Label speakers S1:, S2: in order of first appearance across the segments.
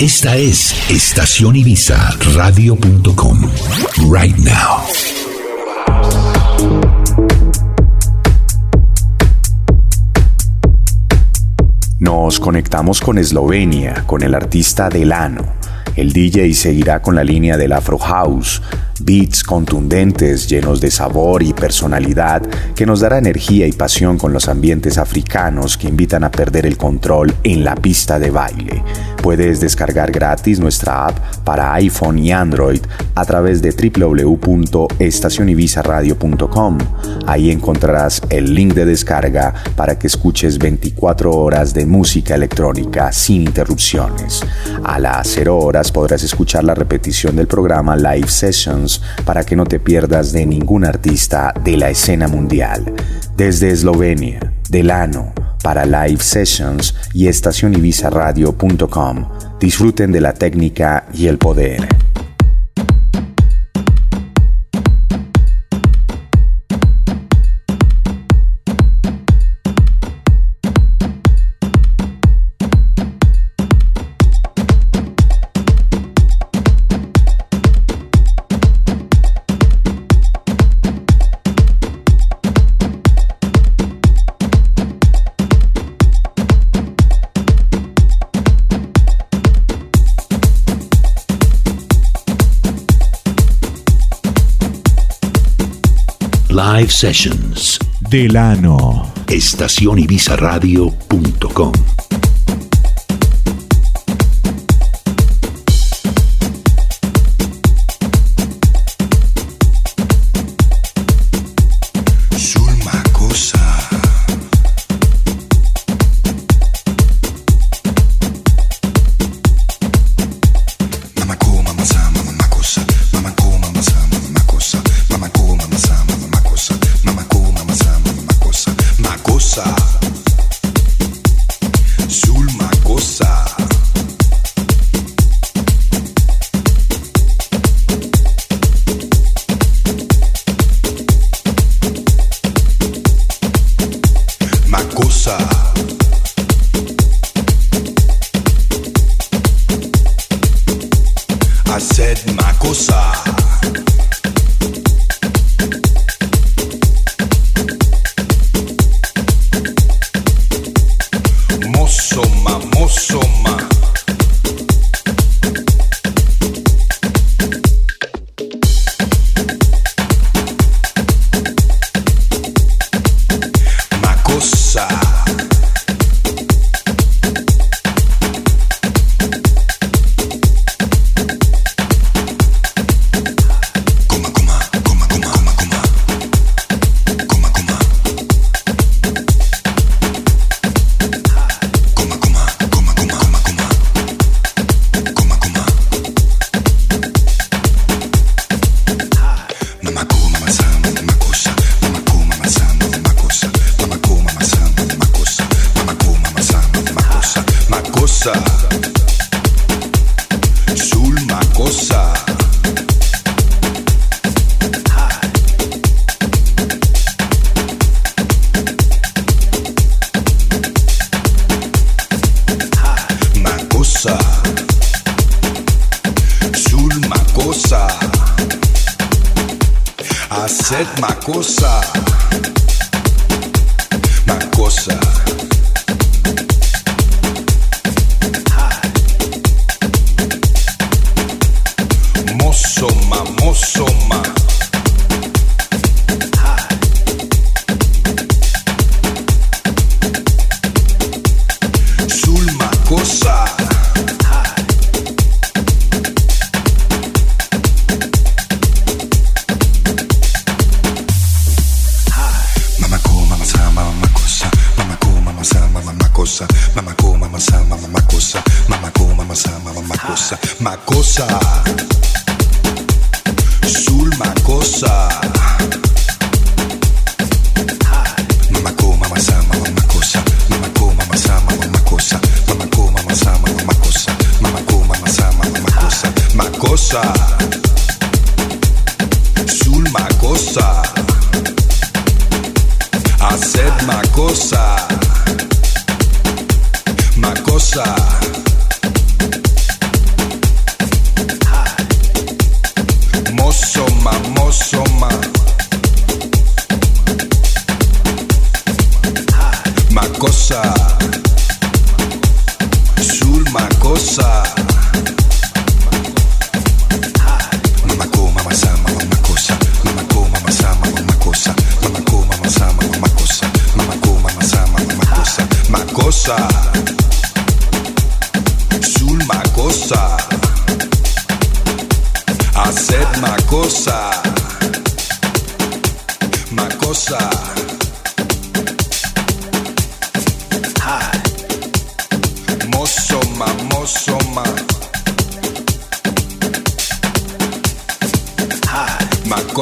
S1: Esta es Estación Ibiza Radio.com. Right now.
S2: Nos conectamos con Eslovenia, con el artista Delano. El DJ seguirá con la línea del Afro House beats contundentes llenos de sabor y personalidad que nos dará energía y pasión con los ambientes africanos que invitan a perder el control en la pista de baile. Puedes descargar gratis nuestra app para iPhone y Android a través de www.estacionivisaradio.com. Ahí encontrarás el link de descarga para que escuches 24 horas de música electrónica sin interrupciones. A las 0 horas podrás escuchar la repetición del programa Live Sessions para que no te pierdas de ningún artista de la escena mundial. Desde Eslovenia, Delano, para Live Sessions y EstacionIvisaRadio.com. Disfruten de la técnica y el poder.
S1: Live Sessions. Delano. Radio.com.
S3: A 7, ma cosa. Ma cosa.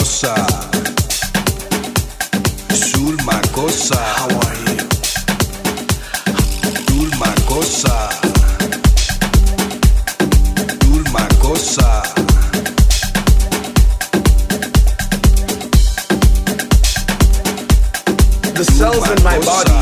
S3: Sul How are
S4: you?
S3: Sul Sul
S4: The cells in my body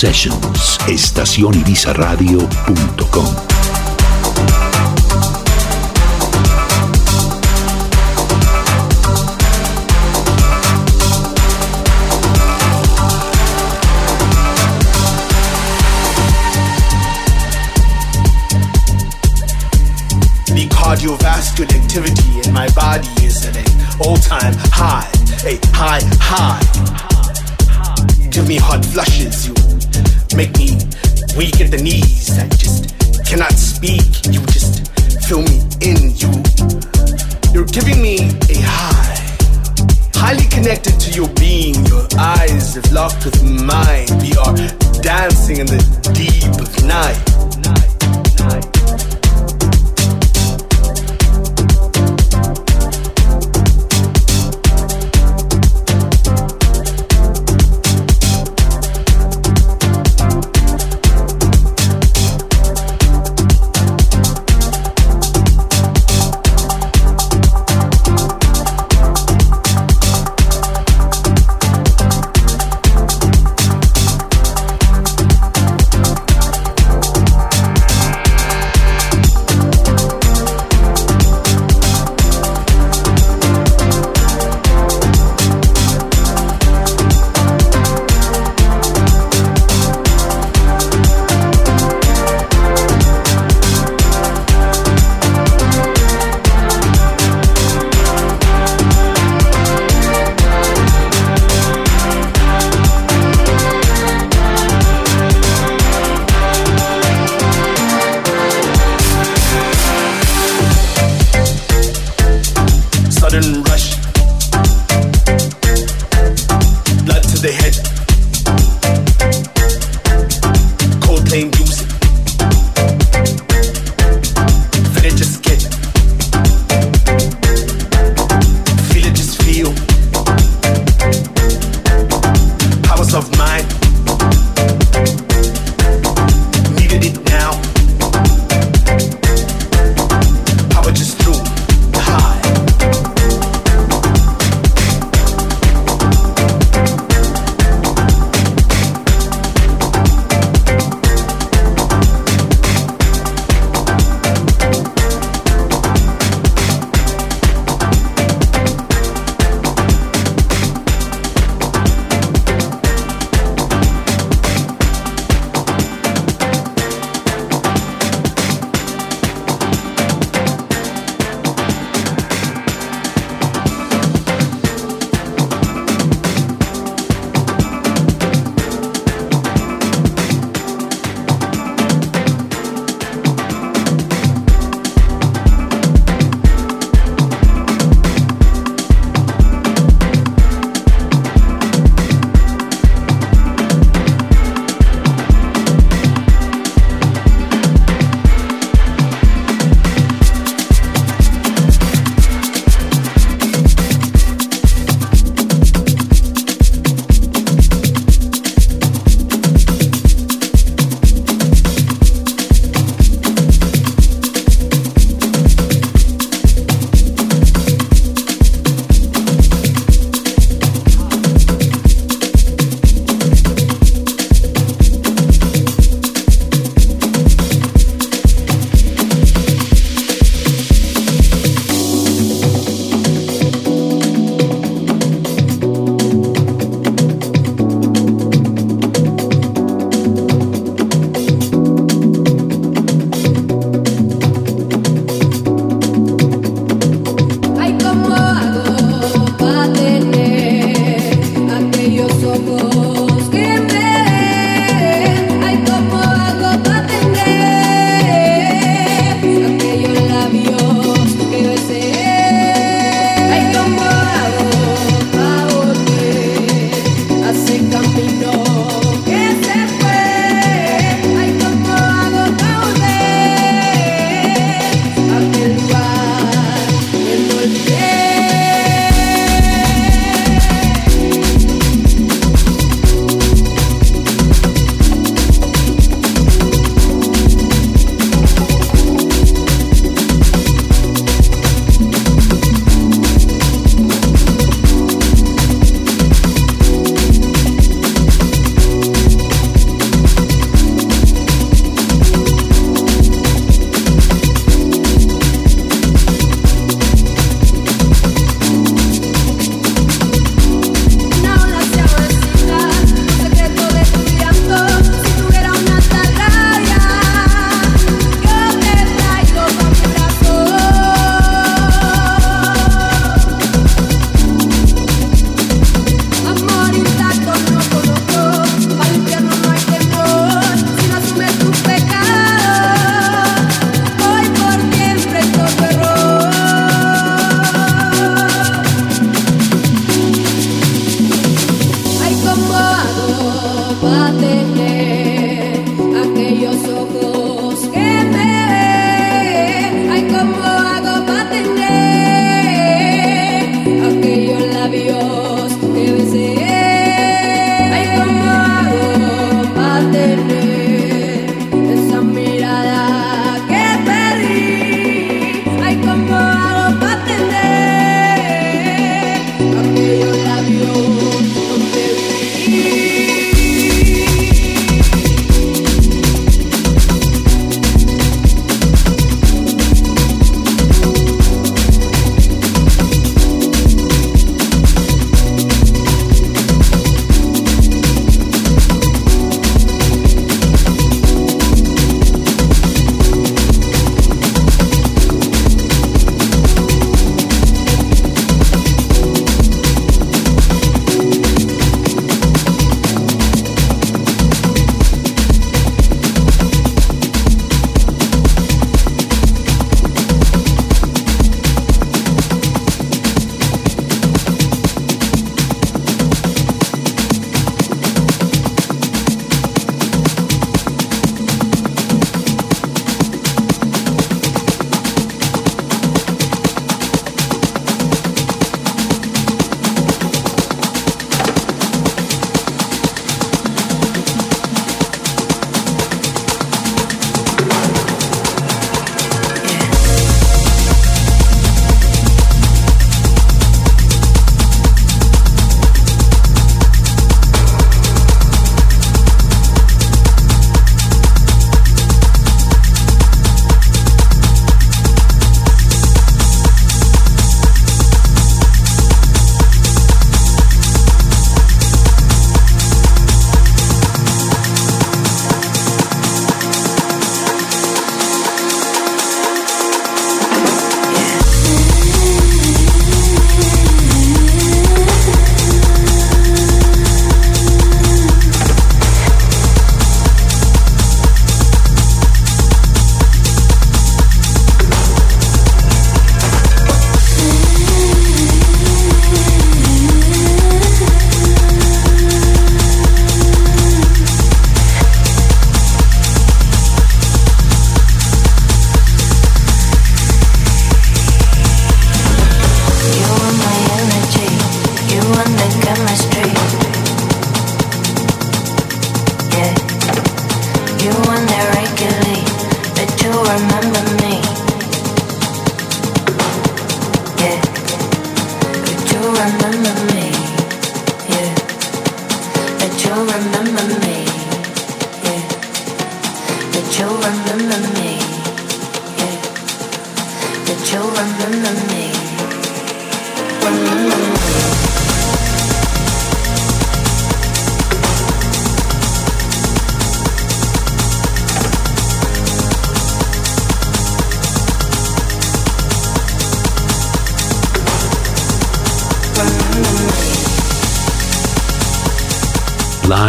S1: Sessions, estacionibizaradio.com.
S4: The cardiovascular activity in my body is at an all-time high, a high high. Give me hot flushes, you make me weak at the knees. I just cannot speak. You just fill me in. You, you're giving me a high, highly connected to your being. Your eyes have locked with mine. We are dancing in the deep of night.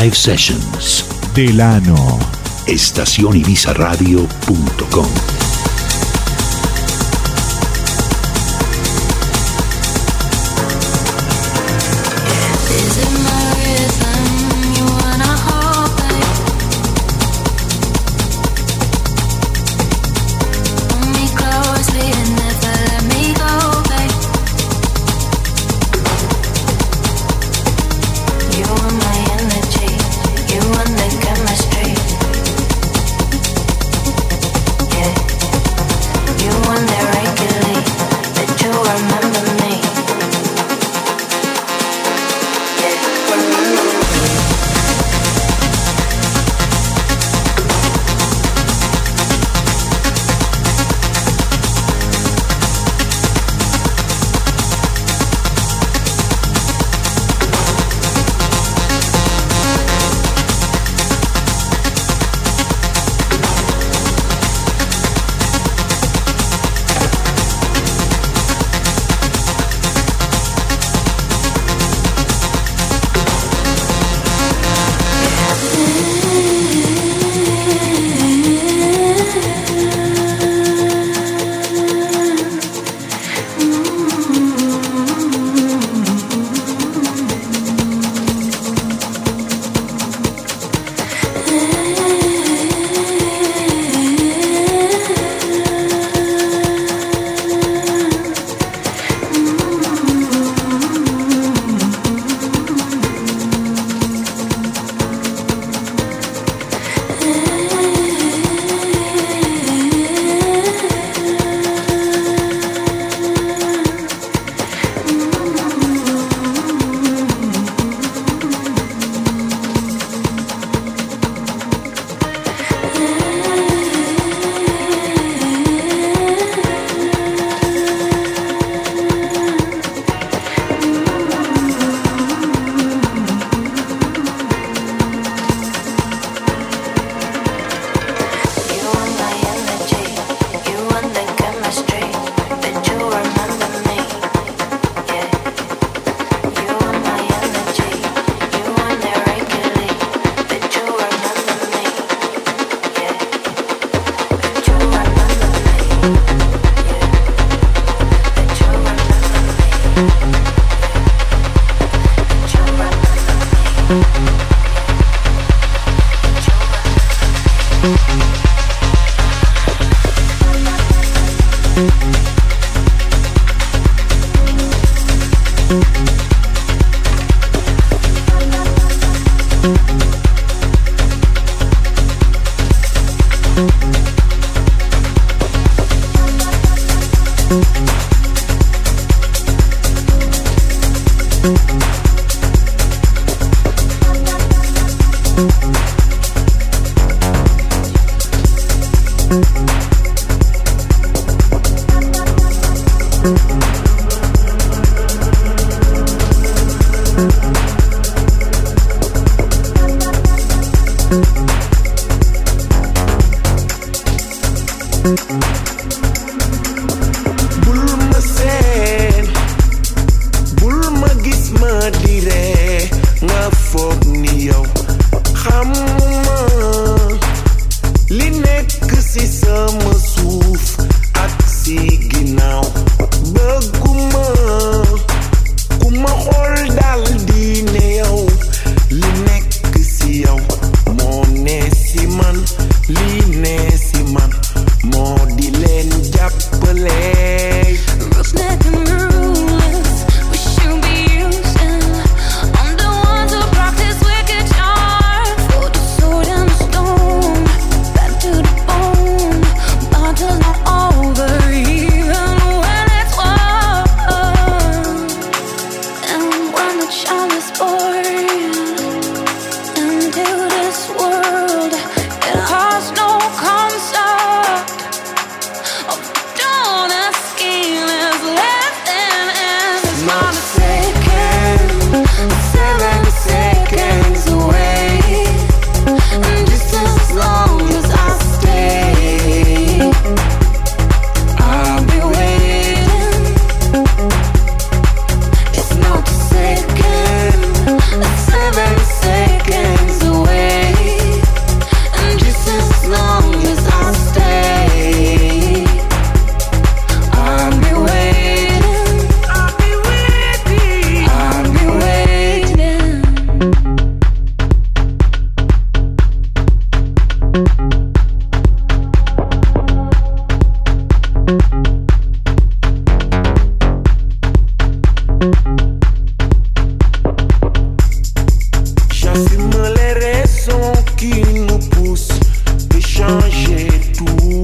S1: Live Sessions. Delano. radio.com.
S5: j'ai tout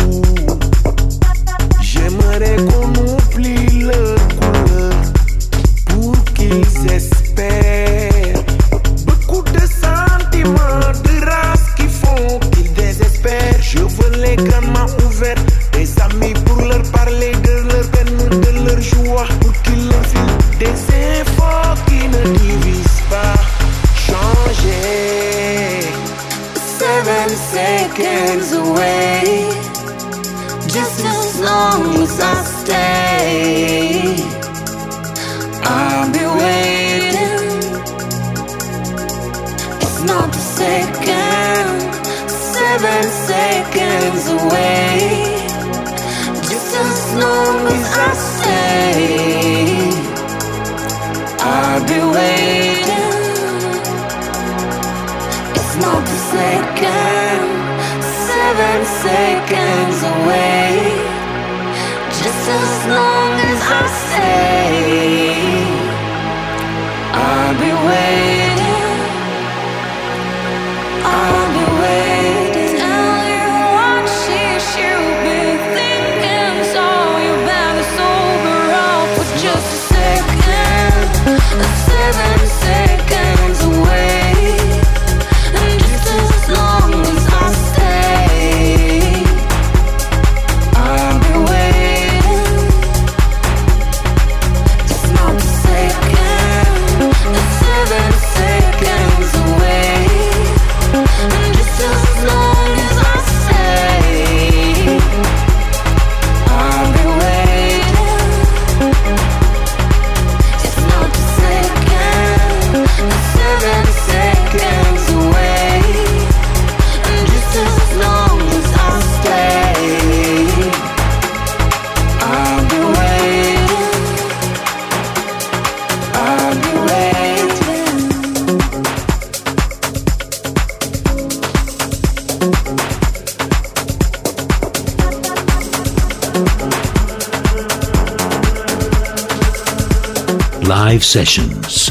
S1: Sessions,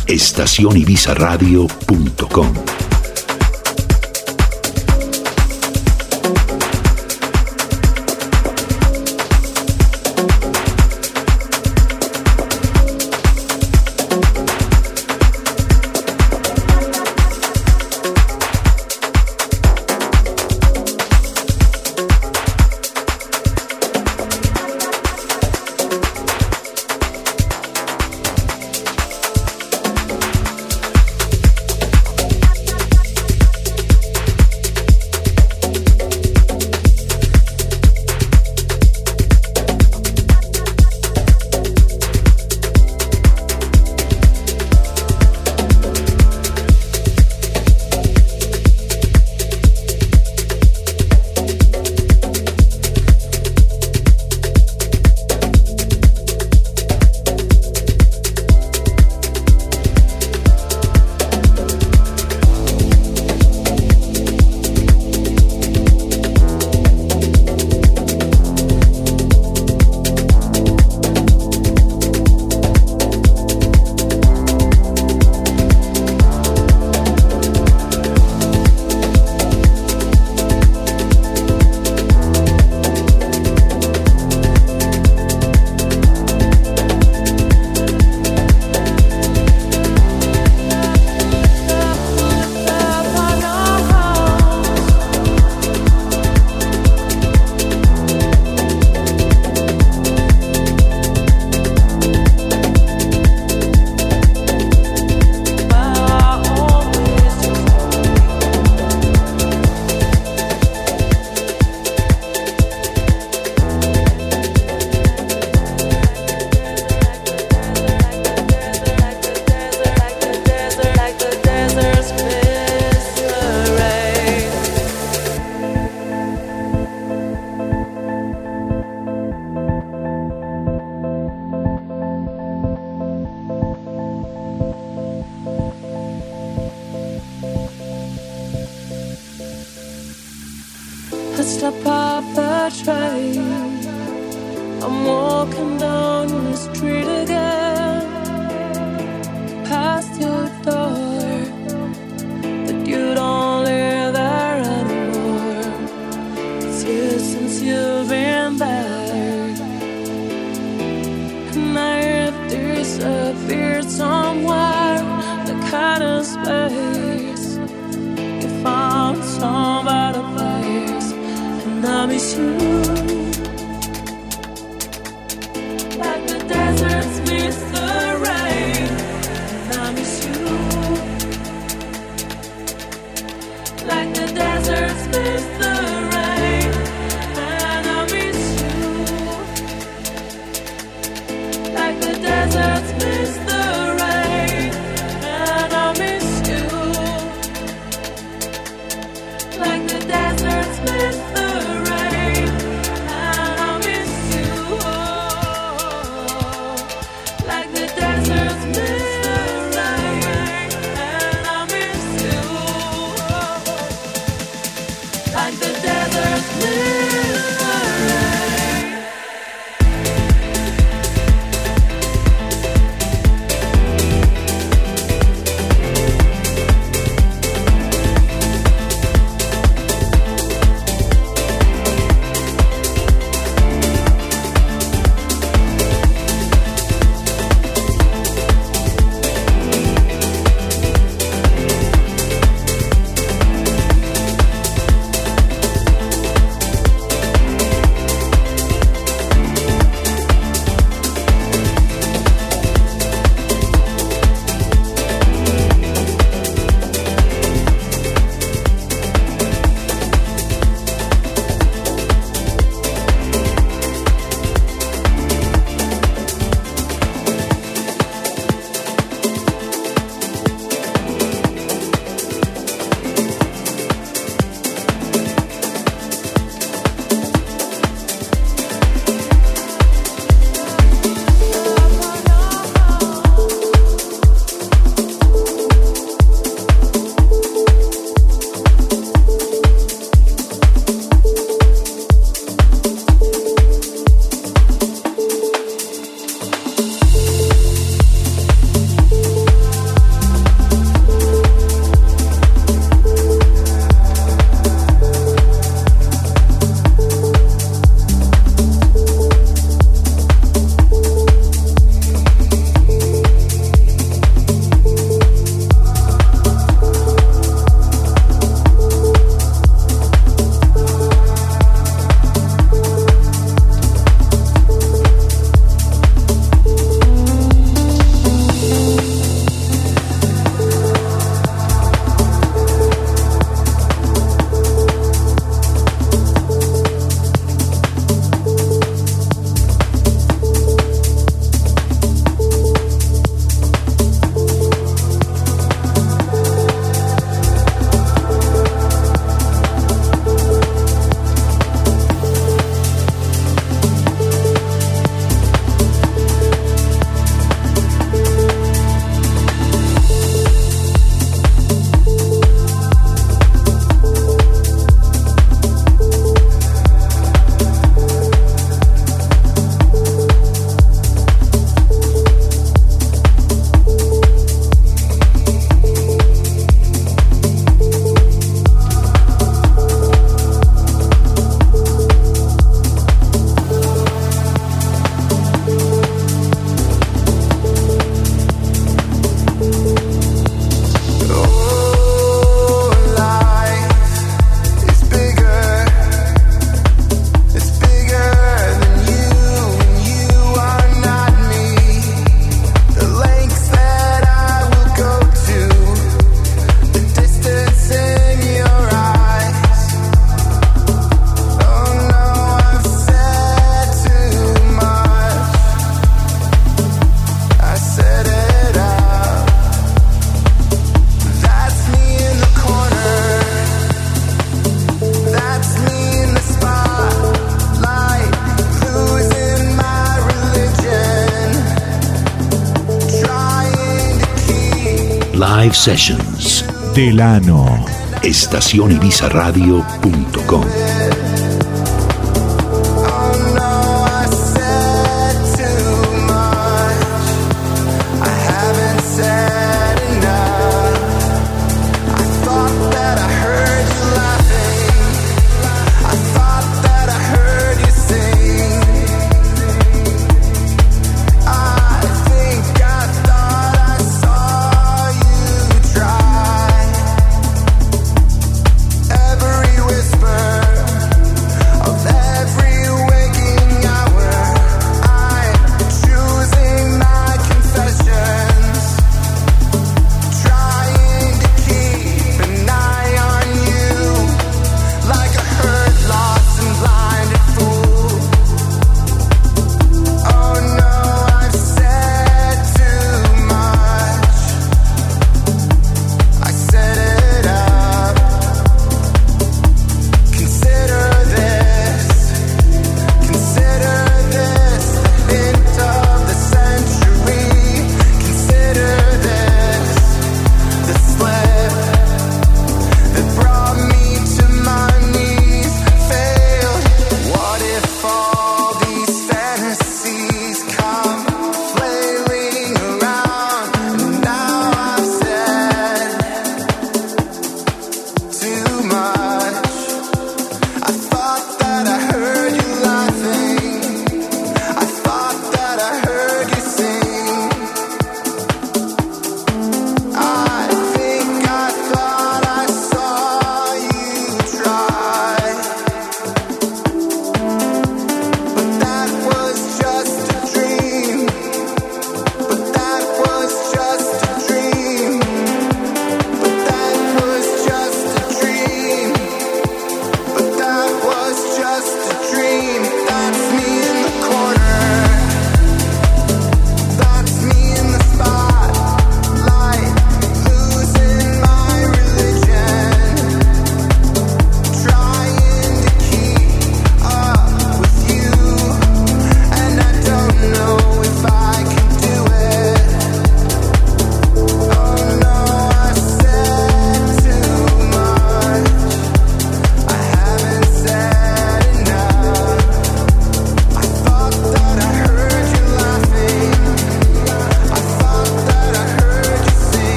S1: Live Sessions. Delano. Estacionibizarradio.com.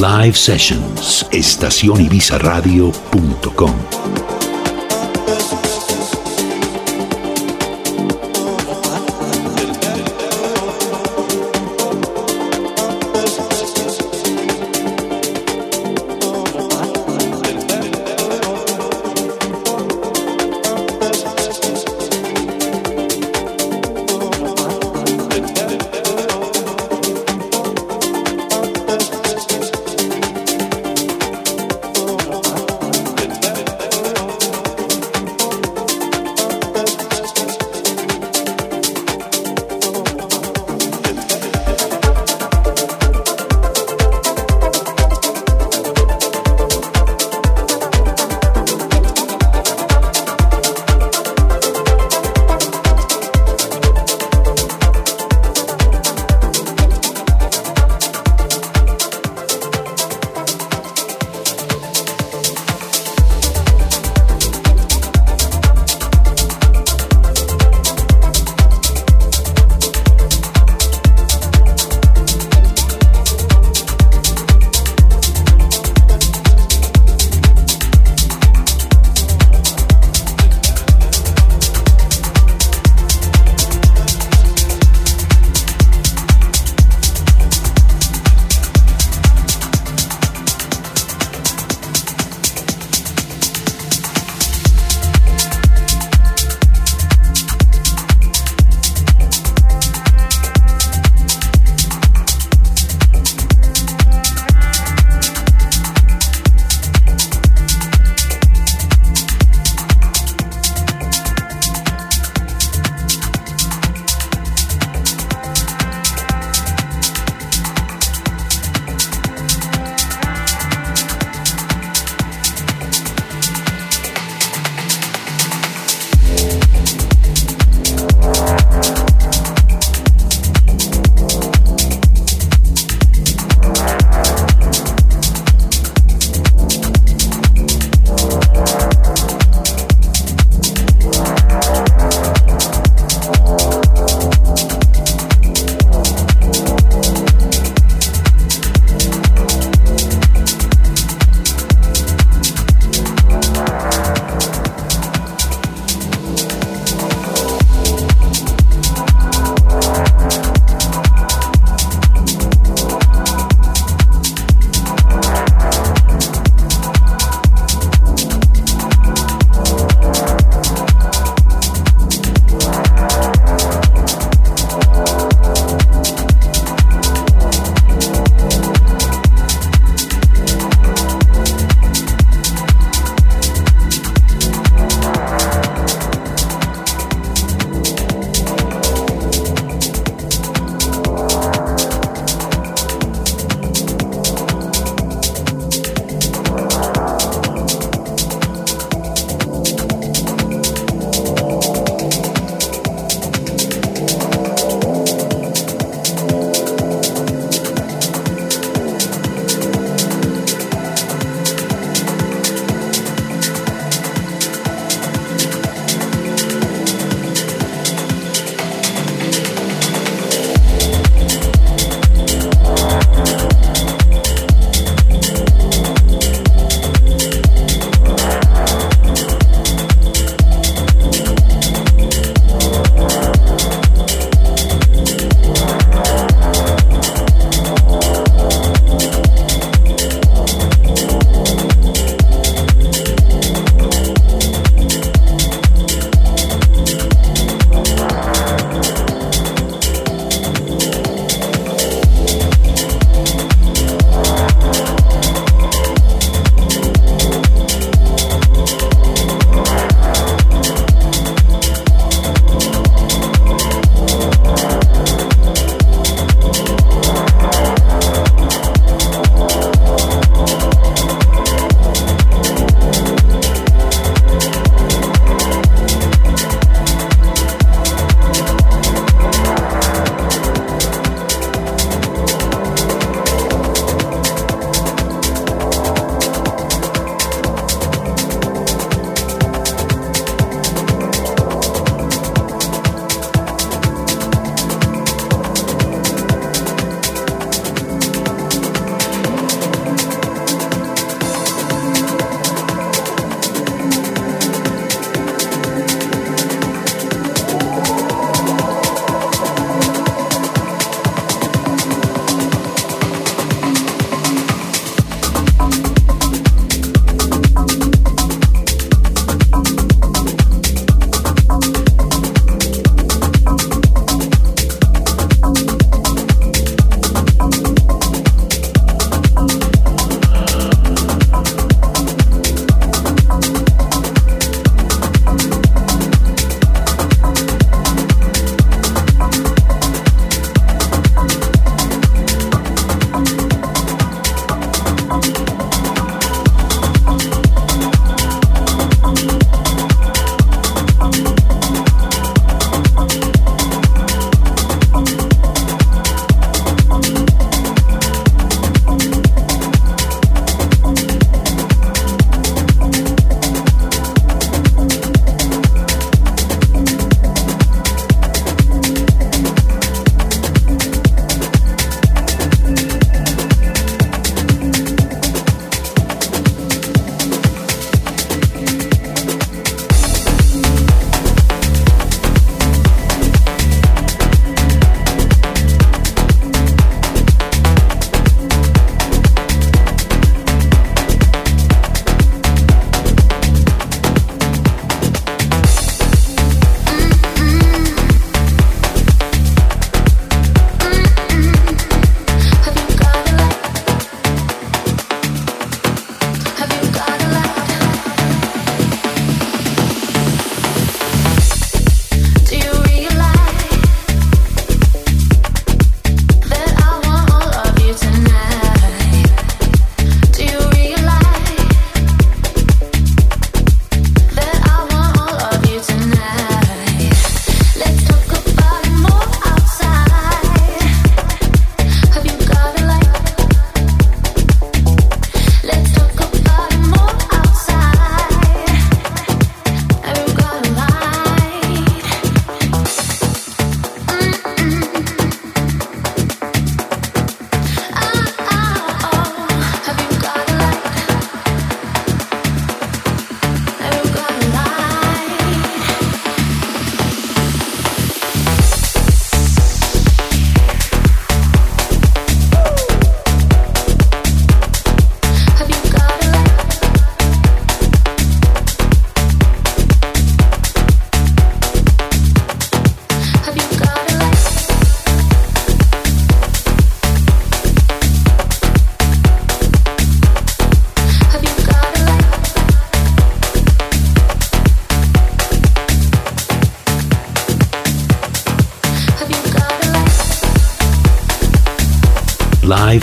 S1: Live Sessions, estacionibizaradio.com.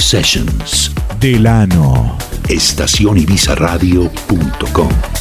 S1: Sessions. Delano. radio.com.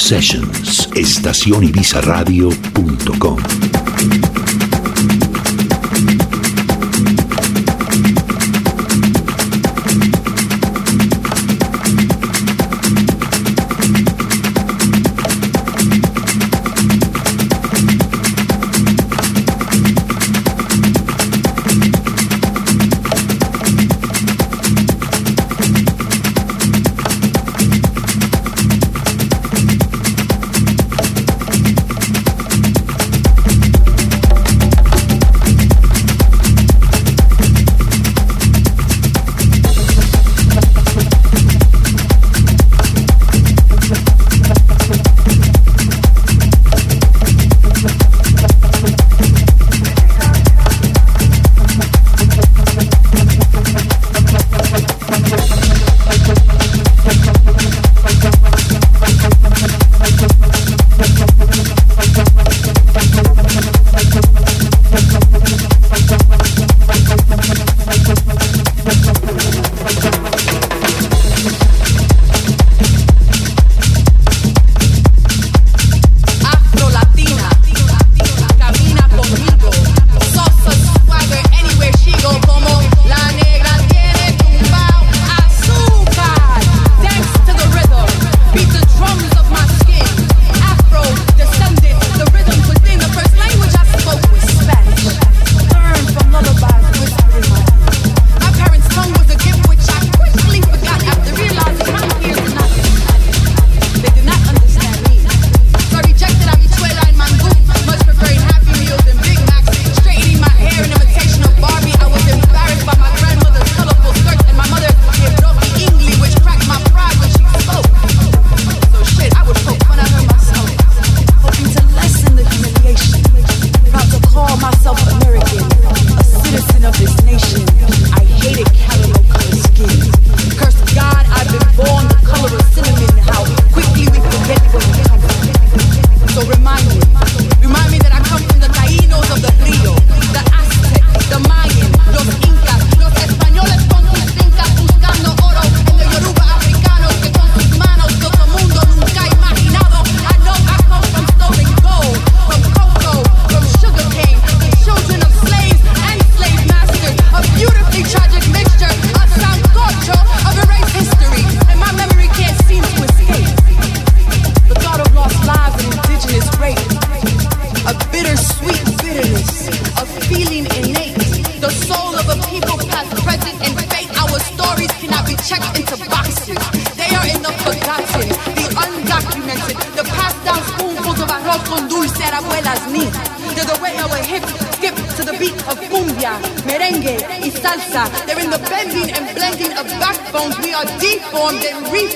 S1: Sessions, estacionivisaradio.com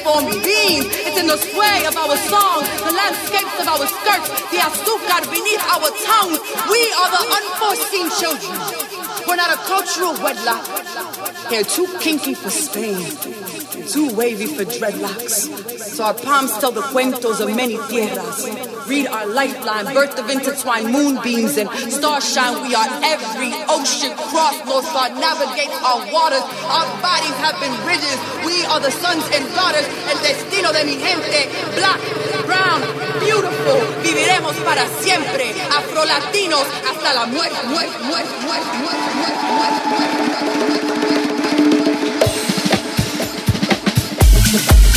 S6: beings. It's in the sway of our songs, the landscapes of our skirts, the azúcar beneath our tongues. We are the unforeseen children. We're not a cultural wedlock. They're too kinky for Spain, too wavy for dreadlocks. So our palms tell the cuentos of many tierras. Read our lifeline, birth of intertwined moonbeams and starshine. We are every ocean cross, North Star navigate our waters. Our bodies have been ridges. We are the sons and daughters. El destino de mi gente, black, brown, beautiful. Viviremos para siempre, afrolatinos hasta la muerte, muerte, muerte, muerte, muerte, muerte, muerte, muerte, muerte.